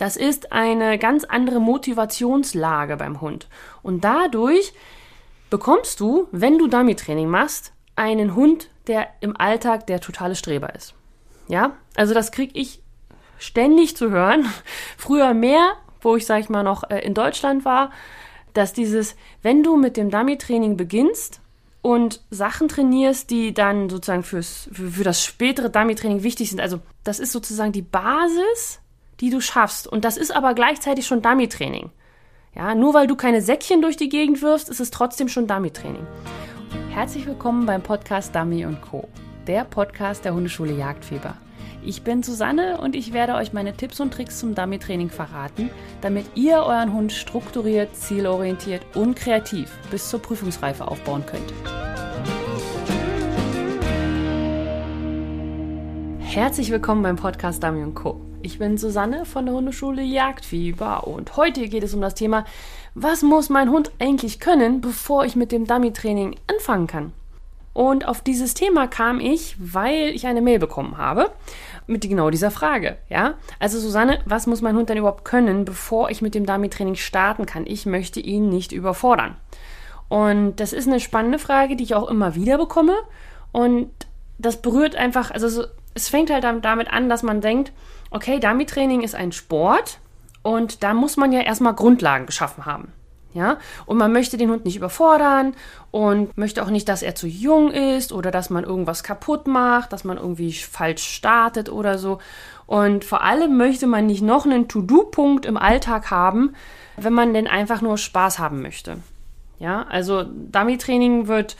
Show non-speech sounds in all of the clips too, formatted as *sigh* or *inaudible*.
Das ist eine ganz andere Motivationslage beim Hund. Und dadurch bekommst du, wenn du Dummy-Training machst, einen Hund, der im Alltag der totale Streber ist. Ja, also das kriege ich ständig zu hören. *laughs* Früher mehr, wo ich, sag ich mal, noch äh, in Deutschland war, dass dieses, wenn du mit dem Dummy-Training beginnst und Sachen trainierst, die dann sozusagen fürs, für, für das spätere Dummy-Training wichtig sind, also das ist sozusagen die Basis, die du schaffst. Und das ist aber gleichzeitig schon Dummy-Training. Ja, nur weil du keine Säckchen durch die Gegend wirfst, ist es trotzdem schon Dummy-Training. Herzlich willkommen beim Podcast Dummy Co., der Podcast der Hundeschule Jagdfieber. Ich bin Susanne und ich werde euch meine Tipps und Tricks zum Dummy-Training verraten, damit ihr euren Hund strukturiert, zielorientiert und kreativ bis zur Prüfungsreife aufbauen könnt. Herzlich willkommen beim Podcast Dummy Co. Ich bin Susanne von der Hundeschule Jagdfieber und heute geht es um das Thema, was muss mein Hund eigentlich können, bevor ich mit dem Dummy-Training anfangen kann? Und auf dieses Thema kam ich, weil ich eine Mail bekommen habe mit genau dieser Frage, ja? Also Susanne, was muss mein Hund denn überhaupt können, bevor ich mit dem Dummy-Training starten kann? Ich möchte ihn nicht überfordern. Und das ist eine spannende Frage, die ich auch immer wieder bekomme. Und das berührt einfach, also es fängt halt damit an, dass man denkt, okay, Dummy-Training ist ein Sport und da muss man ja erstmal Grundlagen geschaffen haben. Ja, und man möchte den Hund nicht überfordern und möchte auch nicht, dass er zu jung ist oder dass man irgendwas kaputt macht, dass man irgendwie falsch startet oder so. Und vor allem möchte man nicht noch einen To-Do-Punkt im Alltag haben, wenn man denn einfach nur Spaß haben möchte. Ja, also Dummy-Training wird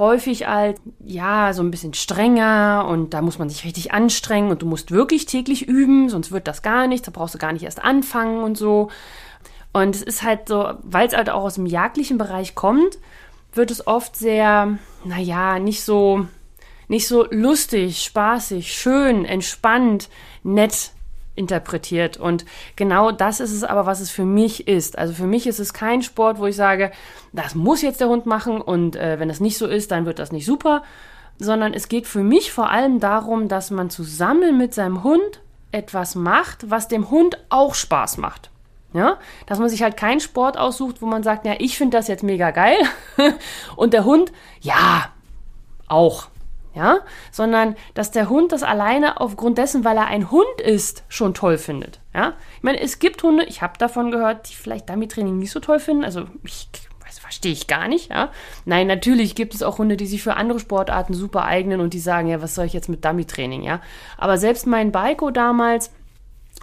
häufig als, ja, so ein bisschen strenger und da muss man sich richtig anstrengen und du musst wirklich täglich üben, sonst wird das gar nichts, da brauchst du gar nicht erst anfangen und so. Und es ist halt so, weil es halt auch aus dem jagdlichen Bereich kommt, wird es oft sehr, naja, nicht so, nicht so lustig, spaßig, schön, entspannt, nett interpretiert. Und genau das ist es aber, was es für mich ist. Also für mich ist es kein Sport, wo ich sage, das muss jetzt der Hund machen und äh, wenn das nicht so ist, dann wird das nicht super. Sondern es geht für mich vor allem darum, dass man zusammen mit seinem Hund etwas macht, was dem Hund auch Spaß macht. Ja, dass man sich halt keinen Sport aussucht, wo man sagt, ja, ich finde das jetzt mega geil *laughs* und der Hund, ja, auch. Ja, sondern dass der Hund das alleine aufgrund dessen, weil er ein Hund ist, schon toll findet. Ja, ich meine, es gibt Hunde, ich habe davon gehört, die vielleicht Dummy-Training nicht so toll finden. Also ich verstehe ich gar nicht. Ja, nein, natürlich gibt es auch Hunde, die sich für andere Sportarten super eignen und die sagen, ja, was soll ich jetzt mit Dummy-Training? Ja, aber selbst mein Baiko damals,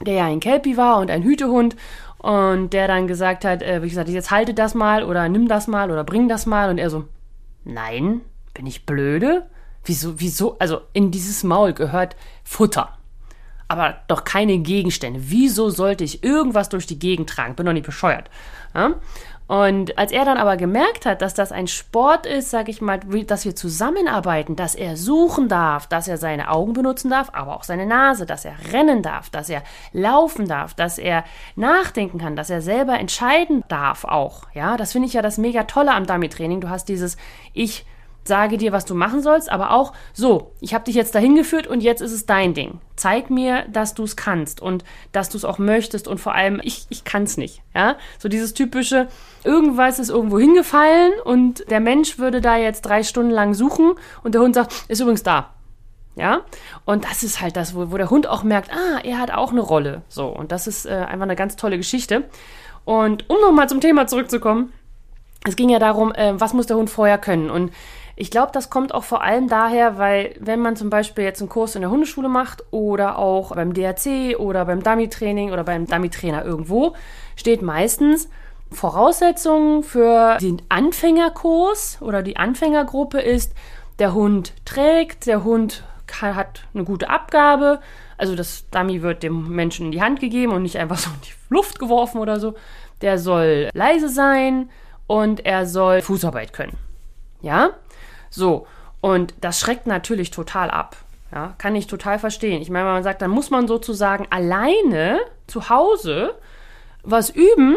der ja ein Kelpie war und ein Hütehund und der dann gesagt hat, äh, wie gesagt, jetzt halte das mal oder nimm das mal oder bring das mal. Und er so, nein, bin ich blöde? Wieso, wieso? Also in dieses Maul gehört Futter. Aber doch keine Gegenstände. Wieso sollte ich irgendwas durch die Gegend tragen? Bin doch nicht bescheuert. Ja? Und als er dann aber gemerkt hat, dass das ein Sport ist, sag ich mal, dass wir zusammenarbeiten, dass er suchen darf, dass er seine Augen benutzen darf, aber auch seine Nase, dass er rennen darf, dass er laufen darf, dass er nachdenken kann, dass er selber entscheiden darf auch. Ja, das finde ich ja das mega tolle am Dummy-Training. Du hast dieses Ich sage dir, was du machen sollst, aber auch so, ich habe dich jetzt dahin geführt und jetzt ist es dein Ding. Zeig mir, dass du es kannst und dass du es auch möchtest und vor allem, ich, ich kann es nicht. Ja? So dieses typische, irgendwas ist irgendwo hingefallen und der Mensch würde da jetzt drei Stunden lang suchen und der Hund sagt, ist übrigens da. Ja, und das ist halt das, wo, wo der Hund auch merkt, ah, er hat auch eine Rolle. So, und das ist äh, einfach eine ganz tolle Geschichte. Und um nochmal zum Thema zurückzukommen, es ging ja darum, äh, was muss der Hund vorher können. Und ich glaube, das kommt auch vor allem daher, weil wenn man zum Beispiel jetzt einen Kurs in der Hundeschule macht oder auch beim DRC oder beim Dummy-Training oder beim Dummy-Trainer irgendwo, steht meistens Voraussetzungen für den Anfängerkurs oder die Anfängergruppe ist, der Hund trägt, der Hund hat eine gute Abgabe, also das Dummy wird dem Menschen in die Hand gegeben und nicht einfach *laughs* so in die Luft geworfen oder so. Der soll leise sein und er soll Fußarbeit können. Ja? So, und das schreckt natürlich total ab. Ja, kann ich total verstehen. Ich meine, wenn man sagt, dann muss man sozusagen alleine zu Hause was üben,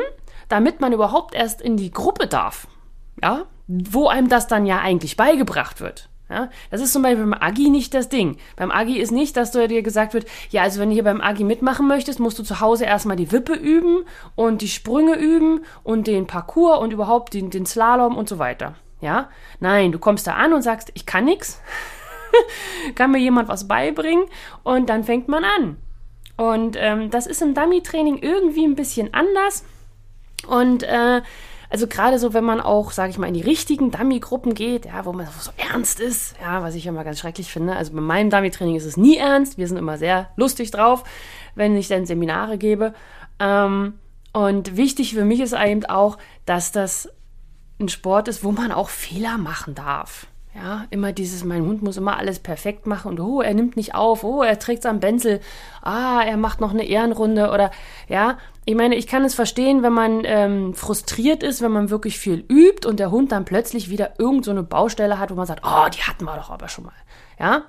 damit man überhaupt erst in die Gruppe darf. Ja, wo einem das dann ja eigentlich beigebracht wird. Ja, das ist zum Beispiel beim Agi nicht das Ding. Beim Agi ist nicht, dass du dir gesagt wird, ja, also wenn du hier beim Agi mitmachen möchtest, musst du zu Hause erstmal die Wippe üben und die Sprünge üben und den Parcours und überhaupt den, den Slalom und so weiter. Ja? Nein, du kommst da an und sagst, ich kann nix. *laughs* kann mir jemand was beibringen? Und dann fängt man an. Und ähm, das ist im Dummy-Training irgendwie ein bisschen anders. Und äh, also gerade so, wenn man auch, sage ich mal, in die richtigen Dummy-Gruppen geht, ja, wo man so ernst ist, ja, was ich immer ganz schrecklich finde. Also bei meinem Dummy-Training ist es nie ernst. Wir sind immer sehr lustig drauf, wenn ich dann Seminare gebe. Ähm, und wichtig für mich ist eben auch, dass das ein Sport ist, wo man auch Fehler machen darf. Ja, immer dieses, mein Hund muss immer alles perfekt machen und oh, er nimmt nicht auf, oh, er trägt am Benzel, ah, er macht noch eine Ehrenrunde oder ja, ich meine, ich kann es verstehen, wenn man ähm, frustriert ist, wenn man wirklich viel übt und der Hund dann plötzlich wieder irgend so eine Baustelle hat, wo man sagt, oh, die hatten wir doch aber schon mal. Ja,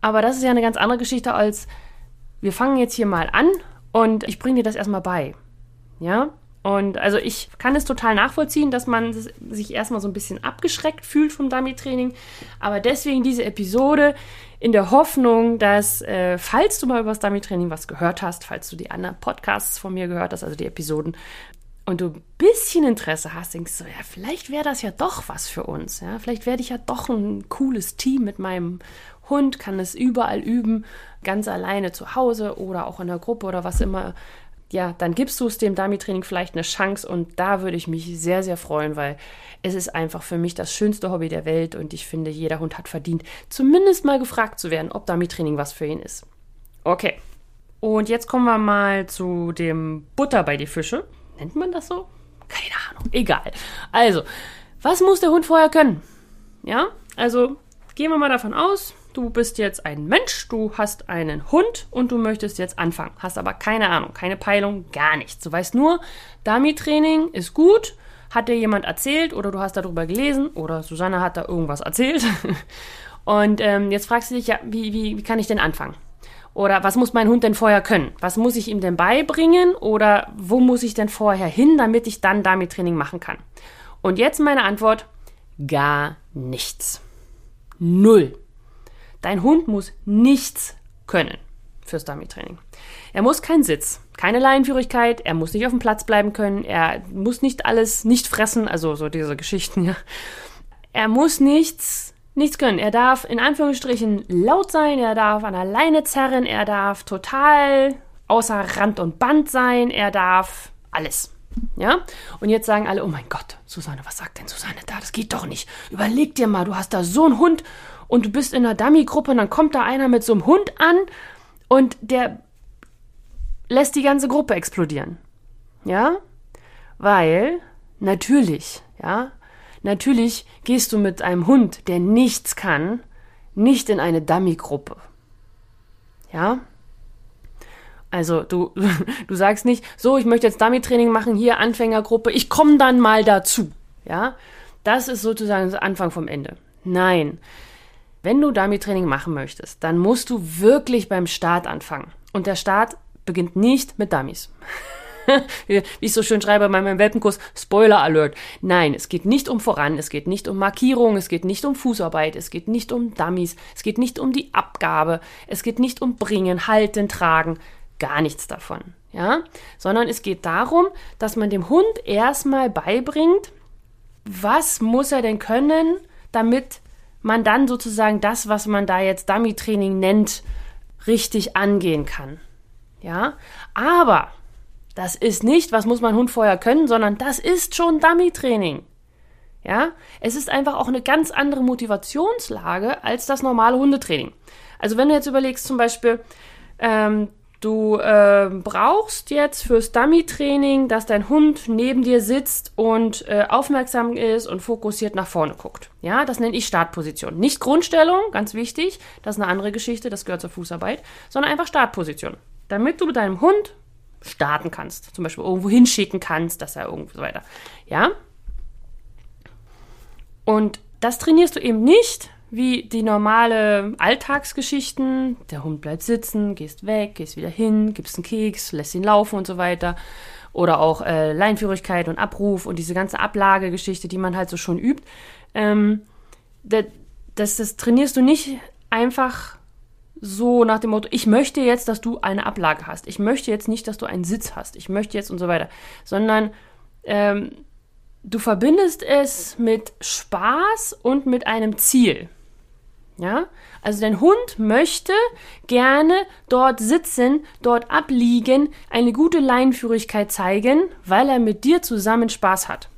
aber das ist ja eine ganz andere Geschichte als, wir fangen jetzt hier mal an und ich bringe dir das erstmal bei. Ja, und also ich kann es total nachvollziehen, dass man sich erstmal so ein bisschen abgeschreckt fühlt vom Dummy-Training. Aber deswegen diese Episode in der Hoffnung, dass, äh, falls du mal über das Dummy-Training was gehört hast, falls du die anderen Podcasts von mir gehört hast, also die Episoden, und du ein bisschen Interesse hast, denkst du, ja, vielleicht wäre das ja doch was für uns. Ja? Vielleicht werde ich ja doch ein cooles Team mit meinem Hund, kann es überall üben, ganz alleine zu Hause oder auch in der Gruppe oder was immer ja, dann gibst du es dem Dummy-Training vielleicht eine Chance und da würde ich mich sehr, sehr freuen, weil es ist einfach für mich das schönste Hobby der Welt und ich finde, jeder Hund hat verdient, zumindest mal gefragt zu werden, ob Dummy-Training was für ihn ist. Okay. Und jetzt kommen wir mal zu dem Butter bei die Fische. Nennt man das so? Keine Ahnung. Egal. Also, was muss der Hund vorher können? Ja, also gehen wir mal davon aus, du bist jetzt ein Mensch, du hast einen Hund und du möchtest jetzt anfangen. Hast aber keine Ahnung, keine Peilung, gar nichts. Du weißt nur, Dummy-Training ist gut, hat dir jemand erzählt oder du hast darüber gelesen oder Susanne hat da irgendwas erzählt. *laughs* Und ähm, jetzt fragst du dich, ja, wie, wie, wie kann ich denn anfangen? Oder was muss mein Hund denn vorher können? Was muss ich ihm denn beibringen? Oder wo muss ich denn vorher hin, damit ich dann Dummy-Training machen kann? Und jetzt meine Antwort, gar nichts. Null. Dein Hund muss nichts können fürs Dummy-Training. Er muss keinen Sitz, keine Leinenführigkeit, er muss nicht auf dem Platz bleiben können, er muss nicht alles nicht fressen, also so diese Geschichten, *laughs* ja. Er muss nichts, nichts können. Er darf in Anführungsstrichen laut sein, er darf an der Leine zerren, er darf total außer Rand und Band sein, er darf alles. Ja? Und jetzt sagen alle, oh mein Gott, Susanne, was sagt denn Susanne da? Das geht doch nicht. Überleg dir mal, du hast da so einen Hund und du bist in einer Dummy-Gruppe und dann kommt da einer mit so einem Hund an und der lässt die ganze Gruppe explodieren. Ja? Weil, natürlich, ja, natürlich gehst du mit einem Hund, der nichts kann, nicht in eine Dummy-Gruppe. Ja? Also du, *laughs* du sagst nicht, so, ich möchte jetzt Dummy-Training machen, hier Anfängergruppe, ich komme dann mal dazu. Ja? Das ist sozusagen der Anfang vom Ende. Nein, wenn du Dummy-Training machen möchtest, dann musst du wirklich beim Start anfangen. Und der Start beginnt nicht mit Dummies. *laughs* Wie ich so schön schreibe bei meinem Welpenkurs, Spoiler Alert. Nein, es geht nicht um voran, es geht nicht um Markierung, es geht nicht um Fußarbeit, es geht nicht um Dummies, es geht nicht um die Abgabe, es geht nicht um Bringen, Halten, Tragen, gar nichts davon. Ja, sondern es geht darum, dass man dem Hund erstmal beibringt, was muss er denn können, damit man dann sozusagen das, was man da jetzt Dummy-Training nennt, richtig angehen kann. Ja, aber das ist nicht, was muss mein Hund vorher können, sondern das ist schon Dummy-Training. Ja, es ist einfach auch eine ganz andere Motivationslage als das normale Hundetraining. Also wenn du jetzt überlegst, zum Beispiel, ähm, Du äh, brauchst jetzt fürs Dummy-Training, dass dein Hund neben dir sitzt und äh, aufmerksam ist und fokussiert nach vorne guckt. Ja, das nenne ich Startposition. Nicht Grundstellung, ganz wichtig, das ist eine andere Geschichte, das gehört zur Fußarbeit, sondern einfach Startposition. Damit du mit deinem Hund starten kannst. Zum Beispiel irgendwo hinschicken kannst, dass er irgendwo so weiter. Ja? Und das trainierst du eben nicht, wie die normale Alltagsgeschichten. Der Hund bleibt sitzen, gehst weg, gehst wieder hin, gibst einen Keks, lässt ihn laufen und so weiter. Oder auch äh, Leinführigkeit und Abruf und diese ganze Ablagegeschichte, die man halt so schon übt. Ähm, das, das, das trainierst du nicht einfach so nach dem Motto, ich möchte jetzt, dass du eine Ablage hast. Ich möchte jetzt nicht, dass du einen Sitz hast. Ich möchte jetzt und so weiter. Sondern ähm, du verbindest es mit Spaß und mit einem Ziel. Ja? Also dein Hund möchte gerne dort sitzen, dort abliegen, eine gute Leinenführigkeit zeigen, weil er mit dir zusammen Spaß hat.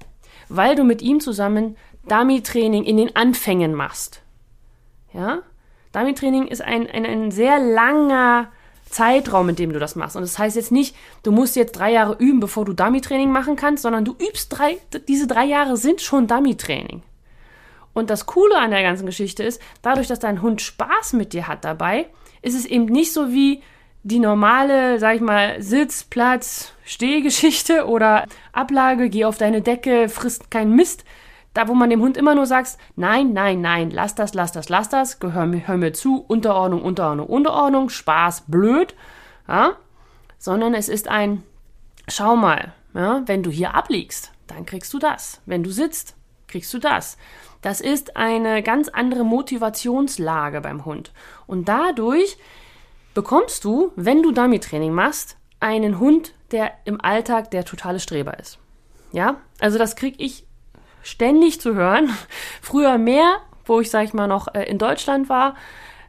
Weil du mit ihm zusammen Dummy-Training in den Anfängen machst. Ja? Dummy-Training ist ein, ein, ein sehr langer Zeitraum, in dem du das machst. Und das heißt jetzt nicht, du musst jetzt drei Jahre üben, bevor du Dummy-Training machen kannst, sondern du übst drei, diese drei Jahre sind schon Dummy-Training. Und das Coole an der ganzen Geschichte ist, dadurch, dass dein Hund Spaß mit dir hat dabei, ist es eben nicht so wie die normale, sag ich mal, Sitz, Platz, Stehgeschichte *laughs* oder Ablage, geh auf deine Decke, frisst keinen Mist, da, wo man dem Hund immer nur sagt, nein, nein, nein, lass das, lass das, lass das, gehör mir, hör mir zu, Unterordnung, Unterordnung, Unterordnung, Spaß, blöd, ja, sondern es ist ein, schau mal, ja, wenn du hier abliegst, dann kriegst du das. Wenn du sitzt, kriegst du das. Das ist eine ganz andere Motivationslage beim Hund. Und dadurch bekommst du, wenn du Dummy-Training machst, einen Hund, der im Alltag der totale Streber ist. Ja, also das krieg ich ständig zu hören. *laughs* Früher mehr, wo ich, sag ich mal, noch äh, in Deutschland war,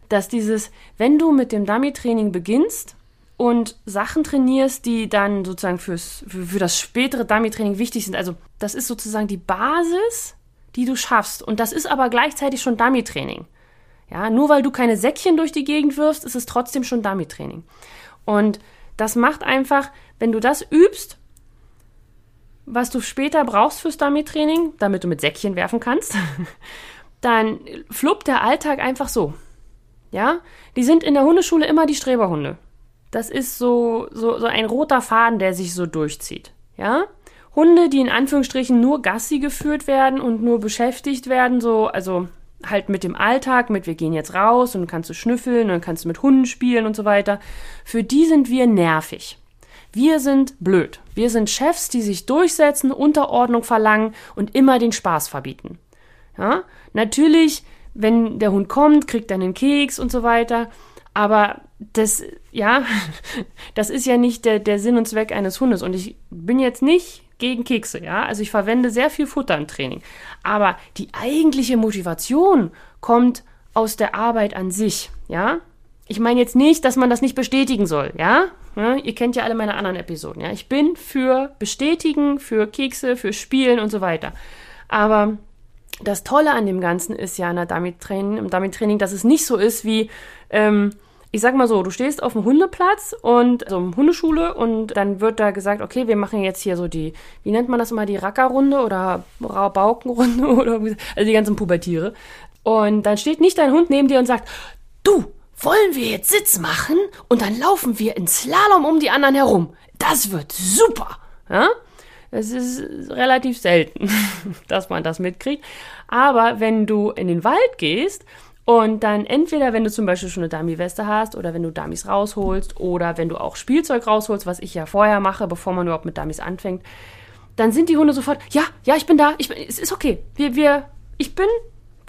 dass dieses, wenn du mit dem Dummy-Training beginnst und Sachen trainierst, die dann sozusagen fürs, für, für das spätere Dummy-Training wichtig sind, also das ist sozusagen die Basis, die du schaffst. Und das ist aber gleichzeitig schon Dummy-Training. Ja, nur weil du keine Säckchen durch die Gegend wirfst, ist es trotzdem schon Dummy-Training. Und das macht einfach, wenn du das übst was du später brauchst fürs Dummy-Training, damit du mit Säckchen werfen kannst, *laughs* dann fluppt der Alltag einfach so. Ja, die sind in der Hundeschule immer die Streberhunde. Das ist so, so, so ein roter Faden, der sich so durchzieht. Ja, Hunde, die in Anführungsstrichen nur Gassi geführt werden und nur beschäftigt werden, so, also halt mit dem Alltag, mit wir gehen jetzt raus und kannst du schnüffeln und kannst du mit Hunden spielen und so weiter. Für die sind wir nervig. Wir sind blöd. Wir sind Chefs, die sich durchsetzen, Unterordnung verlangen und immer den Spaß verbieten. Ja? Natürlich, wenn der Hund kommt, kriegt er einen Keks und so weiter. Aber das, ja, *laughs* das ist ja nicht der, der Sinn und Zweck eines Hundes. Und ich bin jetzt nicht gegen Kekse, ja. Also ich verwende sehr viel Futter im Training. Aber die eigentliche Motivation kommt aus der Arbeit an sich, ja. Ich meine jetzt nicht, dass man das nicht bestätigen soll, ja? ja? Ihr kennt ja alle meine anderen Episoden, ja? Ich bin für Bestätigen, für Kekse, für Spielen und so weiter. Aber das Tolle an dem Ganzen ist ja in Dummy-Training, im Dummy-Training, dass es nicht so ist wie, ähm, ich sag mal so, du stehst auf dem Hundeplatz und so also Hundeschule und dann wird da gesagt, okay, wir machen jetzt hier so die, wie nennt man das immer, die Rackerrunde oder Baukenrunde *laughs* oder also die ganzen Pubertiere. Und dann steht nicht dein Hund neben dir und sagt, du, wollen wir jetzt Sitz machen und dann laufen wir in Slalom um die anderen herum. Das wird super. Ja? Es ist relativ selten, *laughs* dass man das mitkriegt. Aber wenn du in den Wald gehst und dann entweder, wenn du zum Beispiel schon eine Dummy-Weste hast oder wenn du Dummies rausholst oder wenn du auch Spielzeug rausholst, was ich ja vorher mache, bevor man überhaupt mit Dummies anfängt, dann sind die Hunde sofort, ja, ja, ich bin da, ich bin, es ist okay. Wir, wir, ich bin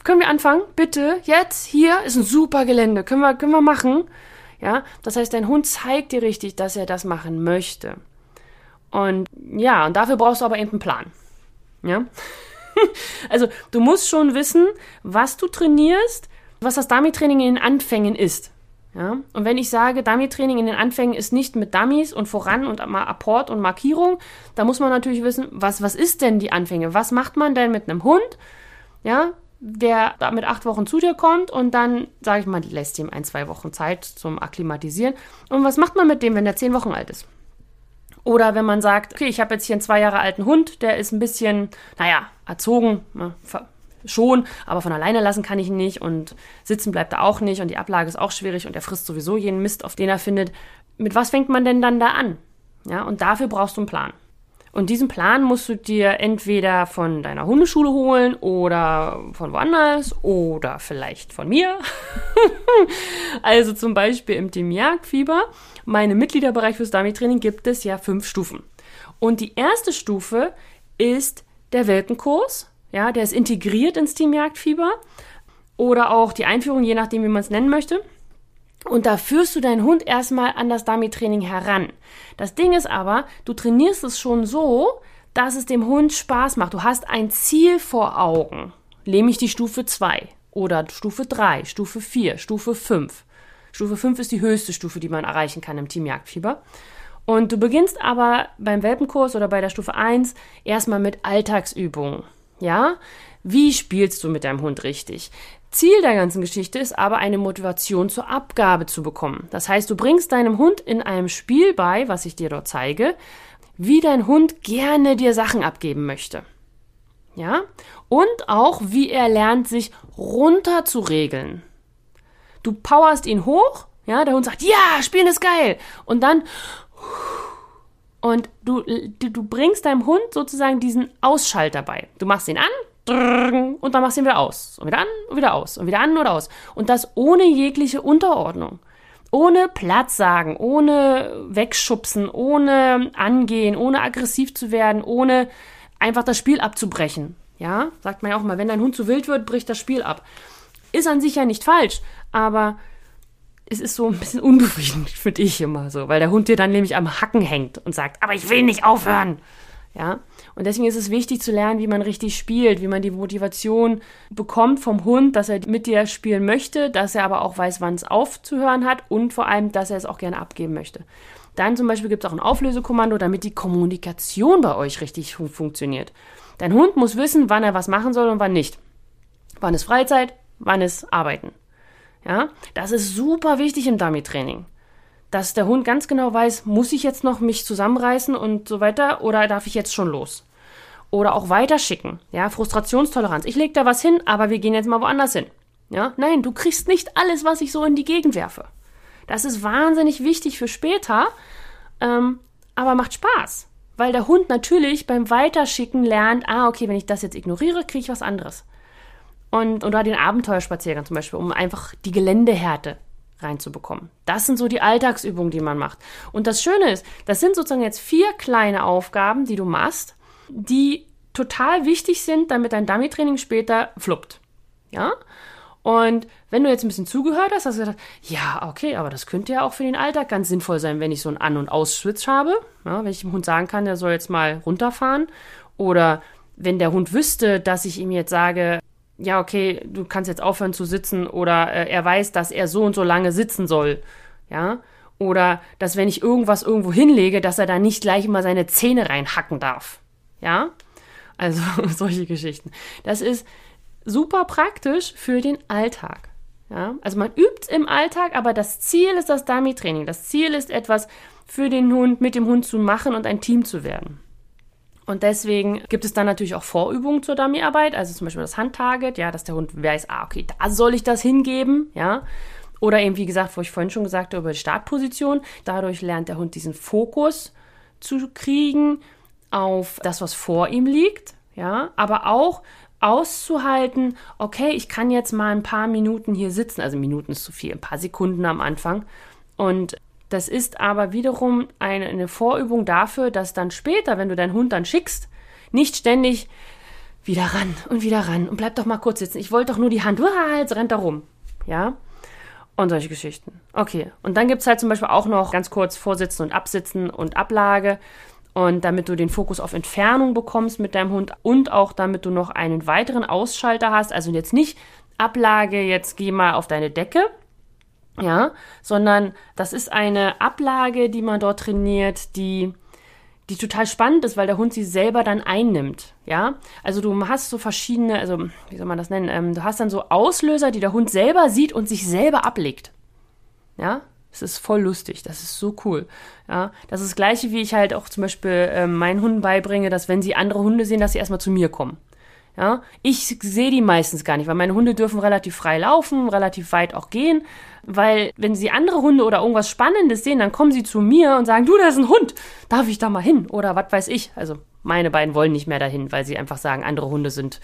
können wir anfangen? Bitte, jetzt, hier ist ein super Gelände. Können wir, können wir machen? Ja, das heißt, dein Hund zeigt dir richtig, dass er das machen möchte. Und ja, und dafür brauchst du aber eben einen Plan. Ja? *laughs* also, du musst schon wissen, was du trainierst, was das Dummy-Training in den Anfängen ist. Ja? Und wenn ich sage, Dummy-Training in den Anfängen ist nicht mit Dummies und voran und mal Apport und Markierung, da muss man natürlich wissen, was, was ist denn die Anfänge? Was macht man denn mit einem Hund? Ja, der mit acht Wochen zu dir kommt und dann, sage ich mal, lässt ihm ein, zwei Wochen Zeit zum Akklimatisieren. Und was macht man mit dem, wenn der zehn Wochen alt ist? Oder wenn man sagt, okay, ich habe jetzt hier einen zwei Jahre alten Hund, der ist ein bisschen, naja, erzogen, ne, schon, aber von alleine lassen kann ich ihn nicht und sitzen bleibt er auch nicht und die Ablage ist auch schwierig und er frisst sowieso jeden Mist, auf den er findet. Mit was fängt man denn dann da an? Ja, und dafür brauchst du einen Plan. Und diesen Plan musst du dir entweder von deiner Hundeschule holen oder von woanders oder vielleicht von mir. *laughs* also zum Beispiel im Team Jagdfieber, meinem Mitgliederbereich fürs Dummy-Training, gibt es ja fünf Stufen. Und die erste Stufe ist der Welpenkurs. Ja, der ist integriert ins Team Jagdfieber. oder auch die Einführung, je nachdem, wie man es nennen möchte. Und da führst du deinen Hund erstmal an das Dummy-Training heran. Das Ding ist aber, du trainierst es schon so, dass es dem Hund Spaß macht. Du hast ein Ziel vor Augen. Nämlich die Stufe 2 oder Stufe 3, Stufe 4, Stufe 5. Stufe 5 ist die höchste Stufe, die man erreichen kann im Team Jagdfieber. Und du beginnst aber beim Welpenkurs oder bei der Stufe 1 erstmal mit Alltagsübungen. Ja? Wie spielst du mit deinem Hund richtig? Ziel der ganzen Geschichte ist aber eine Motivation zur Abgabe zu bekommen. Das heißt, du bringst deinem Hund in einem Spiel bei, was ich dir dort zeige, wie dein Hund gerne dir Sachen abgeben möchte. Ja? Und auch, wie er lernt, sich runter zu regeln. Du powerst ihn hoch, ja, der Hund sagt, ja, spielen ist geil. Und dann, und du, du, bringst deinem Hund sozusagen diesen Ausschalter bei. Du machst ihn an, und dann machst du ihn wieder aus. Und wieder an und wieder aus. Und wieder an oder aus. Und das ohne jegliche Unterordnung. Ohne Platz sagen, ohne wegschubsen, ohne angehen, ohne aggressiv zu werden, ohne einfach das Spiel abzubrechen. Ja, sagt man ja auch mal, wenn dein Hund zu wild wird, bricht das Spiel ab. Ist an sich ja nicht falsch, aber es ist so ein bisschen unbefriedigend, finde ich immer so, weil der Hund dir dann nämlich am Hacken hängt und sagt, aber ich will nicht aufhören. Ja, und deswegen ist es wichtig zu lernen, wie man richtig spielt, wie man die Motivation bekommt vom Hund, dass er mit dir spielen möchte, dass er aber auch weiß, wann es aufzuhören hat und vor allem, dass er es auch gerne abgeben möchte. Dann zum Beispiel gibt es auch ein Auflösekommando, damit die Kommunikation bei euch richtig fun funktioniert. Dein Hund muss wissen, wann er was machen soll und wann nicht. Wann ist Freizeit, wann ist Arbeiten. Ja, das ist super wichtig im Dummy-Training dass der Hund ganz genau weiß, muss ich jetzt noch mich zusammenreißen und so weiter oder darf ich jetzt schon los? Oder auch weiterschicken, ja, Frustrationstoleranz. Ich lege da was hin, aber wir gehen jetzt mal woanders hin. Ja, nein, du kriegst nicht alles, was ich so in die Gegend werfe. Das ist wahnsinnig wichtig für später, ähm, aber macht Spaß. Weil der Hund natürlich beim Weiterschicken lernt, ah, okay, wenn ich das jetzt ignoriere, kriege ich was anderes. Und, oder den Abenteuerspaziergang zum Beispiel, um einfach die Geländehärte reinzubekommen. Das sind so die Alltagsübungen, die man macht. Und das Schöne ist, das sind sozusagen jetzt vier kleine Aufgaben, die du machst, die total wichtig sind, damit dein Dummy-Training später fluppt. Ja? Und wenn du jetzt ein bisschen zugehört hast, hast du gedacht, ja, okay, aber das könnte ja auch für den Alltag ganz sinnvoll sein, wenn ich so einen An- und Aus-Switch habe. Ja, wenn ich dem Hund sagen kann, der soll jetzt mal runterfahren. Oder wenn der Hund wüsste, dass ich ihm jetzt sage, ja, okay, du kannst jetzt aufhören zu sitzen oder äh, er weiß, dass er so und so lange sitzen soll, ja, oder dass wenn ich irgendwas irgendwo hinlege, dass er da nicht gleich immer seine Zähne reinhacken darf, ja, also *laughs* solche Geschichten. Das ist super praktisch für den Alltag. Ja? Also man übt im Alltag, aber das Ziel ist das Dummy-Training. Das Ziel ist etwas für den Hund, mit dem Hund zu machen und ein Team zu werden. Und deswegen gibt es dann natürlich auch Vorübungen zur Dummyarbeit, also zum Beispiel das Handtarget, ja, dass der Hund weiß, ah, okay, da soll ich das hingeben, ja. Oder eben, wie gesagt, wo ich vorhin schon gesagt habe, über die Startposition. Dadurch lernt der Hund diesen Fokus zu kriegen auf das, was vor ihm liegt, ja, aber auch auszuhalten, okay, ich kann jetzt mal ein paar Minuten hier sitzen, also Minuten ist zu viel, ein paar Sekunden am Anfang und das ist aber wiederum eine, eine Vorübung dafür, dass dann später, wenn du deinen Hund dann schickst, nicht ständig wieder ran und wieder ran und bleib doch mal kurz sitzen. Ich wollte doch nur die Hand, Uah, jetzt rennt da rum. Ja? Und solche Geschichten. Okay. Und dann gibt es halt zum Beispiel auch noch ganz kurz Vorsitzen und Absitzen und Ablage. Und damit du den Fokus auf Entfernung bekommst mit deinem Hund und auch damit du noch einen weiteren Ausschalter hast. Also jetzt nicht Ablage, jetzt geh mal auf deine Decke, ja, sondern das ist eine Ablage, die man dort trainiert, die die total spannend ist, weil der Hund sie selber dann einnimmt, ja. Also du hast so verschiedene, also wie soll man das nennen? Ähm, du hast dann so Auslöser, die der Hund selber sieht und sich selber ablegt, ja. Es ist voll lustig, das ist so cool, ja. Das ist das Gleiche, wie ich halt auch zum Beispiel ähm, meinen Hunden beibringe, dass wenn sie andere Hunde sehen, dass sie erstmal zu mir kommen. Ja, ich sehe die meistens gar nicht, weil meine Hunde dürfen relativ frei laufen, relativ weit auch gehen, weil wenn sie andere Hunde oder irgendwas Spannendes sehen, dann kommen sie zu mir und sagen, du, da ist ein Hund, darf ich da mal hin? Oder was weiß ich. Also meine beiden wollen nicht mehr dahin, weil sie einfach sagen, andere Hunde sind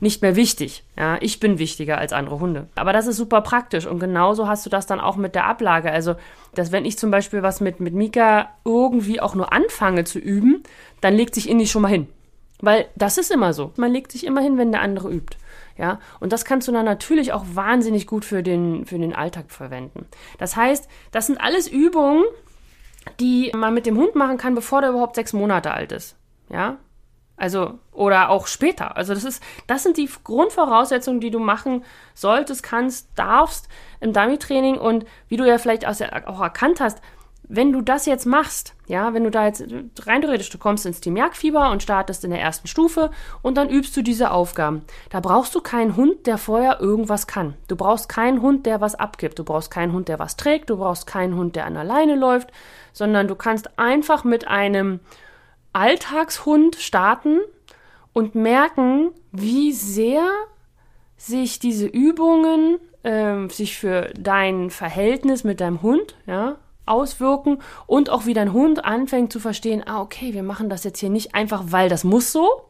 nicht mehr wichtig. Ja, ich bin wichtiger als andere Hunde. Aber das ist super praktisch und genauso hast du das dann auch mit der Ablage. Also, dass wenn ich zum Beispiel was mit, mit Mika irgendwie auch nur anfange zu üben, dann legt sich Indy schon mal hin Weil das ist immer so. Man legt sich immer hin, wenn der andere übt. Ja, und das kannst du dann natürlich auch wahnsinnig gut für den, für den Alltag verwenden. Das heißt, das sind alles Übungen, die man mit dem Hund machen kann, bevor der überhaupt sechs Monate alt ist. Ja, also, oder auch später. Also, das ist, das sind die Grundvoraussetzungen, die du machen solltest, kannst, darfst im Dummy-Training und wie du ja vielleicht auch erkannt hast, wenn du das jetzt machst, ja, wenn du da jetzt rein theoretisch, du kommst ins Team Jagdfieber und startest in der ersten Stufe und dann übst du diese Aufgaben. Da brauchst du keinen Hund, der vorher irgendwas kann. Du brauchst keinen Hund, der was abgibt. Du brauchst keinen Hund, der was trägt. Du brauchst keinen Hund, der an der Leine läuft, sondern du kannst einfach mit einem Alltagshund starten und merken, wie sehr sich diese Übungen äh, sich für dein Verhältnis mit deinem Hund, ja, auswirken und auch wie dein Hund anfängt zu verstehen, ah, okay, wir machen das jetzt hier nicht einfach, weil das muss so.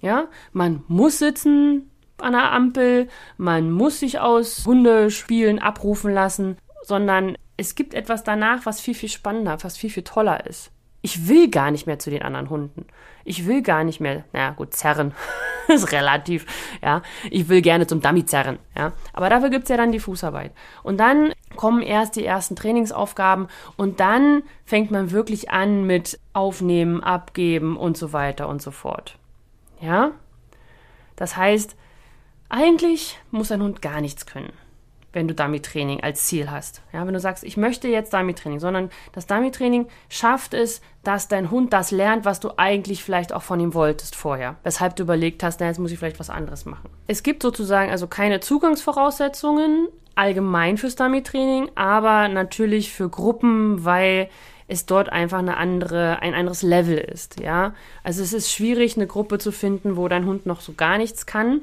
Ja, man muss sitzen an der Ampel, man muss sich aus Hundespielen abrufen lassen, sondern es gibt etwas danach, was viel, viel spannender, was viel, viel toller ist. Ich will gar nicht mehr zu den anderen Hunden. Ich will gar nicht mehr, naja, gut, zerren. *laughs* ist relativ, ja. Ich will gerne zum Dummy zerren, ja. Aber dafür gibt's ja dann die Fußarbeit. Und dann kommen erst die ersten Trainingsaufgaben und dann fängt man wirklich an mit Aufnehmen, Abgeben und so weiter und so fort. Ja? Das heißt, eigentlich muss ein Hund gar nichts können wenn du Dummy-Training als Ziel hast. Ja, wenn du sagst, ich möchte jetzt Dummy-Training, sondern das Dummy-Training schafft es, dass dein Hund das lernt, was du eigentlich vielleicht auch von ihm wolltest vorher. Weshalb du überlegt hast, na, jetzt muss ich vielleicht was anderes machen. Es gibt sozusagen also keine Zugangsvoraussetzungen allgemein fürs Dummy-Training, aber natürlich für Gruppen, weil es dort einfach eine andere, ein anderes Level ist, ja. Also es ist schwierig, eine Gruppe zu finden, wo dein Hund noch so gar nichts kann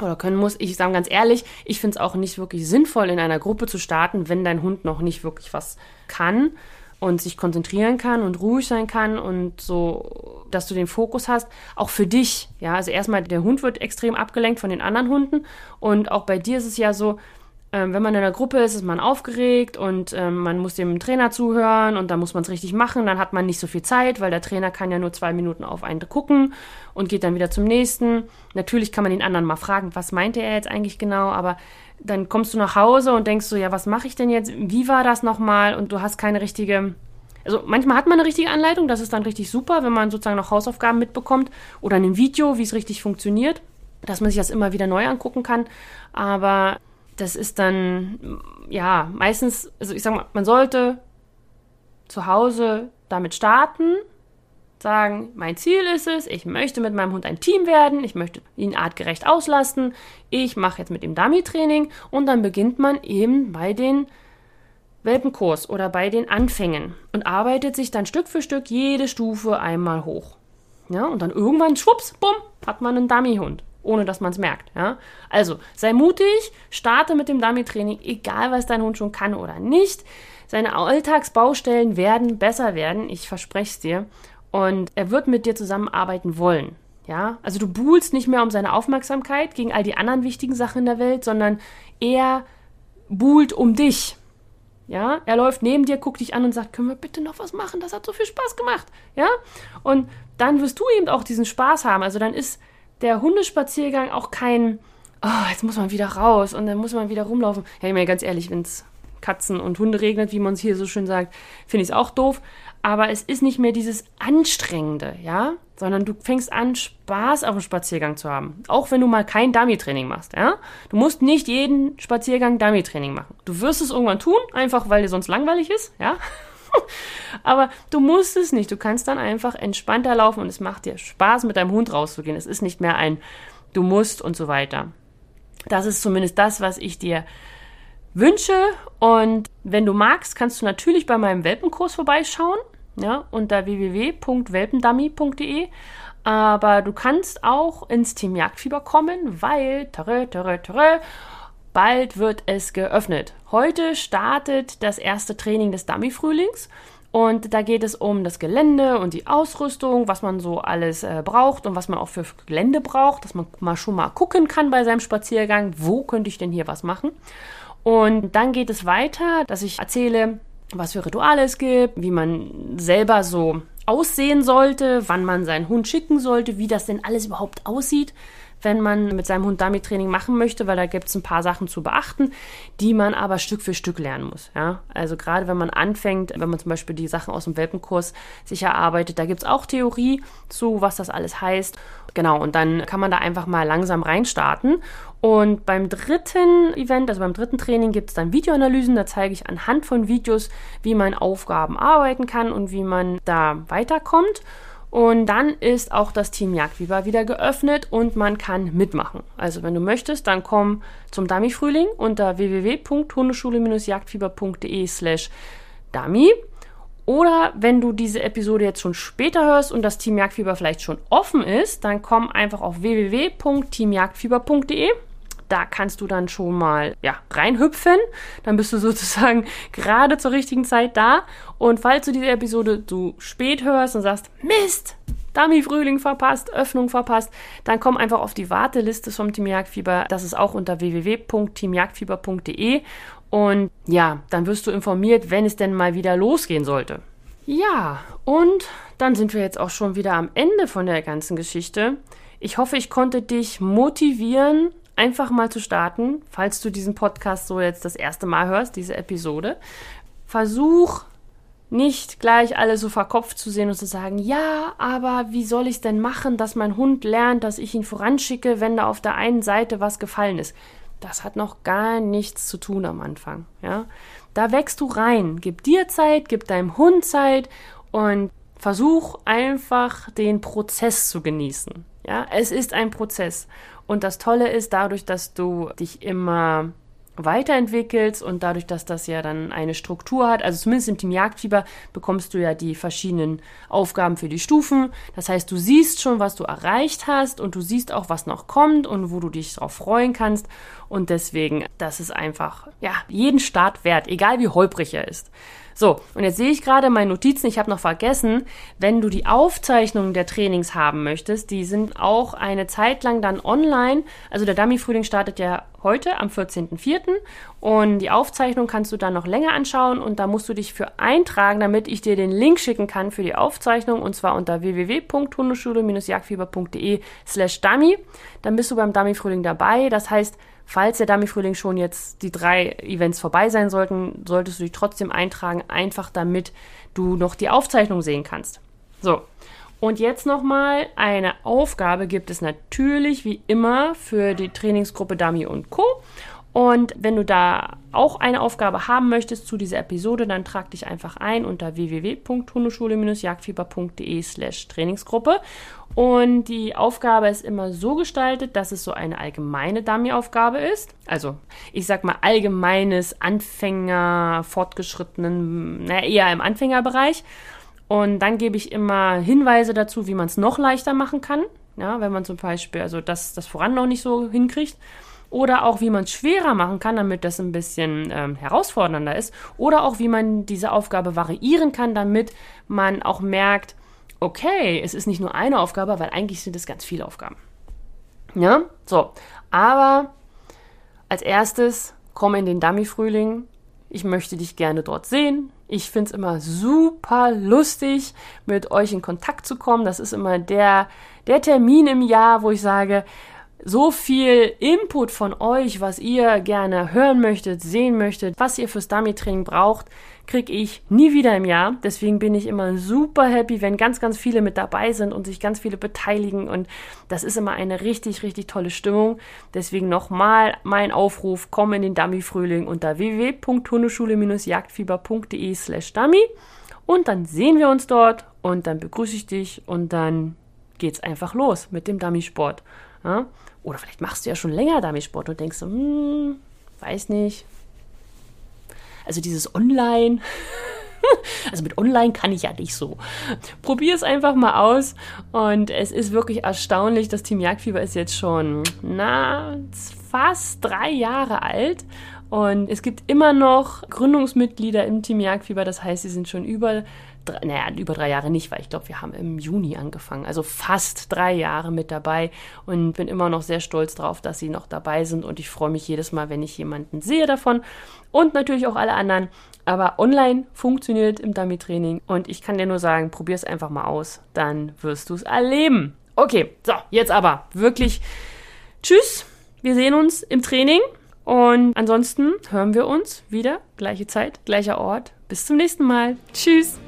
oder können muss. Ich sage ganz ehrlich, ich finde es auch nicht wirklich sinnvoll, in einer Gruppe zu starten, wenn dein Hund noch nicht wirklich was kann und sich konzentrieren kann und ruhig sein kann und so, dass du den Fokus hast, auch für dich. Ja, also erstmal, der Hund wird extrem abgelenkt von den anderen Hunden und auch bei dir ist es ja so, ähm, wenn man in einer Gruppe ist, ist man aufgeregt und ähm, man muss dem Trainer zuhören und dann muss man es richtig machen. Dann hat man nicht so viel Zeit, weil der Trainer kann ja nur zwei Minuten auf einen gucken und geht dann wieder zum nächsten. Natürlich kann man den anderen mal fragen, was meinte er jetzt eigentlich genau, aber dann kommst du nach Hause und denkst so, ja, was mache ich denn jetzt? Wie war das nochmal? Und du hast keine richtige. Also manchmal hat man eine richtige Anleitung, das ist dann richtig super, wenn man sozusagen noch Hausaufgaben mitbekommt oder ein Video, wie es richtig funktioniert, dass man sich das immer wieder neu angucken kann. Aber das ist dann, ja, meistens, also ich sag mal, man sollte zu Hause damit starten, sagen, mein Ziel ist es, ich möchte mit meinem Hund ein Team werden, ich möchte ihn artgerecht auslasten, ich mache jetzt mit ihm Dummy-Training und dann beginnt man eben bei den Welpenkurs oder bei den Anfängen und arbeitet sich dann Stück für Stück jede Stufe einmal hoch. Ja, und dann irgendwann, schwupps, bumm, hat man einen Dummy-Hund ohne dass man es merkt. Ja? Also sei mutig, starte mit dem Dummy-Training, egal was dein Hund schon kann oder nicht. Seine Alltagsbaustellen werden besser werden, ich verspreche es dir. Und er wird mit dir zusammenarbeiten wollen. Ja, also du buhlst nicht mehr um seine Aufmerksamkeit gegen all die anderen wichtigen Sachen in der Welt, sondern er buhlt um dich. Ja, er läuft neben dir, guckt dich an und sagt, können wir bitte noch was machen? Das hat so viel Spaß gemacht. Ja, und dann wirst du eben auch diesen Spaß haben. Also dann ist der Hundespaziergang auch kein, oh, jetzt muss man wieder raus und dann muss man wieder rumlaufen. Ja, ich meine, ganz ehrlich, wenn es Katzen und Hunde regnet, wie man es hier so schön sagt, finde ich es auch doof. Aber es ist nicht mehr dieses Anstrengende, ja, sondern du fängst an, Spaß auf dem Spaziergang zu haben. Auch wenn du mal kein Dummy-Training machst, ja. Du musst nicht jeden Spaziergang Dummy-Training machen. Du wirst es irgendwann tun, einfach weil dir sonst langweilig ist, ja. *laughs* Aber du musst es nicht. Du kannst dann einfach entspannter laufen und es macht dir Spaß, mit deinem Hund rauszugehen. Es ist nicht mehr ein Du musst und so weiter. Das ist zumindest das, was ich dir wünsche. Und wenn du magst, kannst du natürlich bei meinem Welpenkurs vorbeischauen. Ja, unter www.welpendummy.de. Aber du kannst auch ins Team Jagdfieber kommen, weil, tere, tere, tere, Bald wird es geöffnet. Heute startet das erste Training des Dummy-Frühlings. Und da geht es um das Gelände und die Ausrüstung, was man so alles äh, braucht und was man auch für Gelände braucht, dass man mal schon mal gucken kann bei seinem Spaziergang, wo könnte ich denn hier was machen. Und dann geht es weiter, dass ich erzähle, was für Rituale es gibt, wie man selber so aussehen sollte, wann man seinen Hund schicken sollte, wie das denn alles überhaupt aussieht wenn man mit seinem Hund Dummy-Training machen möchte, weil da gibt es ein paar Sachen zu beachten, die man aber Stück für Stück lernen muss. Ja? Also gerade wenn man anfängt, wenn man zum Beispiel die Sachen aus dem Welpenkurs sich erarbeitet, da gibt es auch Theorie zu, was das alles heißt. Genau, und dann kann man da einfach mal langsam reinstarten. Und beim dritten Event, also beim dritten Training, gibt es dann Videoanalysen. Da zeige ich anhand von Videos, wie man Aufgaben arbeiten kann und wie man da weiterkommt. Und dann ist auch das Team Jagdfieber wieder geöffnet und man kann mitmachen. Also wenn du möchtest, dann komm zum Dummy-Frühling unter www.hundeschule-jagdfieber.de slash dummy. Oder wenn du diese Episode jetzt schon später hörst und das Team Jagdfieber vielleicht schon offen ist, dann komm einfach auf www.teamjagdfieber.de da kannst du dann schon mal ja, reinhüpfen. Dann bist du *laughs* sozusagen gerade zur richtigen Zeit da. Und falls du diese Episode zu spät hörst und sagst, Mist, Dummy Frühling verpasst, Öffnung verpasst, dann komm einfach auf die Warteliste vom Team Jagdfieber. Das ist auch unter www.teamjagdfieber.de. Und ja, dann wirst du informiert, wenn es denn mal wieder losgehen sollte. Ja, und dann sind wir jetzt auch schon wieder am Ende von der ganzen Geschichte. Ich hoffe, ich konnte dich motivieren, einfach mal zu starten, falls du diesen Podcast so jetzt das erste Mal hörst, diese Episode. Versuch nicht gleich alles so verkopft zu sehen und zu sagen, ja, aber wie soll ich es denn machen, dass mein Hund lernt, dass ich ihn voranschicke, wenn da auf der einen Seite was gefallen ist. Das hat noch gar nichts zu tun am Anfang, ja. Da wächst du rein. Gib dir Zeit, gib deinem Hund Zeit und versuch einfach den Prozess zu genießen. Ja, es ist ein Prozess und das Tolle ist, dadurch, dass du dich immer weiterentwickelst und dadurch, dass das ja dann eine Struktur hat, also zumindest im Team Jagdfieber bekommst du ja die verschiedenen Aufgaben für die Stufen. Das heißt, du siehst schon, was du erreicht hast und du siehst auch, was noch kommt und wo du dich darauf freuen kannst. Und deswegen, das ist einfach, ja, jeden Start wert, egal wie holprig er ist. So, und jetzt sehe ich gerade meine Notizen, ich habe noch vergessen, wenn du die Aufzeichnungen der Trainings haben möchtest, die sind auch eine Zeit lang dann online. Also der Dummy-Frühling startet ja heute am 14.04. und die Aufzeichnung kannst du dann noch länger anschauen und da musst du dich für eintragen, damit ich dir den Link schicken kann für die Aufzeichnung und zwar unter www.hundeschule-jagdfieber.de slash dummy. Dann bist du beim Dummy-Frühling dabei. Das heißt, Falls der Dummy-Frühling schon jetzt die drei Events vorbei sein sollten, solltest du dich trotzdem eintragen, einfach damit du noch die Aufzeichnung sehen kannst. So. Und jetzt nochmal eine Aufgabe gibt es natürlich wie immer für die Trainingsgruppe Dummy und Co. Und wenn du da auch eine Aufgabe haben möchtest zu dieser Episode, dann trag dich einfach ein unter www.hundeschule-jagdfieber.de slash Trainingsgruppe. Und die Aufgabe ist immer so gestaltet, dass es so eine allgemeine Dummy-Aufgabe ist. Also ich sag mal allgemeines Anfänger, fortgeschrittenen, naja, eher im Anfängerbereich. Und dann gebe ich immer Hinweise dazu, wie man es noch leichter machen kann. Ja, wenn man zum Beispiel, also das, das voran noch nicht so hinkriegt oder auch wie man es schwerer machen kann, damit das ein bisschen ähm, herausfordernder ist oder auch wie man diese Aufgabe variieren kann, damit man auch merkt, okay, es ist nicht nur eine Aufgabe, weil eigentlich sind es ganz viele Aufgaben. Ja, so, aber als erstes komm in den Dummy-Frühling. Ich möchte dich gerne dort sehen. Ich finde es immer super lustig, mit euch in Kontakt zu kommen. Das ist immer der, der Termin im Jahr, wo ich sage, so viel Input von euch, was ihr gerne hören möchtet, sehen möchtet, was ihr fürs Dummy-Training braucht, kriege ich nie wieder im Jahr. Deswegen bin ich immer super happy, wenn ganz, ganz viele mit dabei sind und sich ganz viele beteiligen. Und das ist immer eine richtig, richtig tolle Stimmung. Deswegen nochmal mein Aufruf, komm in den Dummy-Frühling unter www.hundeschule-jagdfieber.de slash dummy. Und dann sehen wir uns dort und dann begrüße ich dich und dann geht's einfach los mit dem Dummy-Sport. Ja? Oder vielleicht machst du ja schon länger damit Sport und denkst hm, weiß nicht. Also dieses Online. *laughs* Also mit Online kann ich ja nicht so. Probier es einfach mal aus. Und es ist wirklich erstaunlich. Das Team Jagdfieber ist jetzt schon, na, fast drei Jahre alt. Und es gibt immer noch Gründungsmitglieder im Team Jagdfieber. Das heißt, sie sind schon über drei, naja, über drei Jahre nicht, weil ich glaube, wir haben im Juni angefangen. Also fast drei Jahre mit dabei und bin immer noch sehr stolz drauf, dass sie noch dabei sind und ich freue mich jedes Mal, wenn ich jemanden sehe davon und natürlich auch alle anderen. Aber online funktioniert im Dummy-Training und ich kann dir nur sagen, probier es einfach mal aus, dann wirst du es erleben. Okay, so, jetzt aber wirklich tschüss. Wir sehen uns im Training und ansonsten hören wir uns wieder, gleiche Zeit, gleicher Ort. Bis zum nächsten Mal. Tschüss.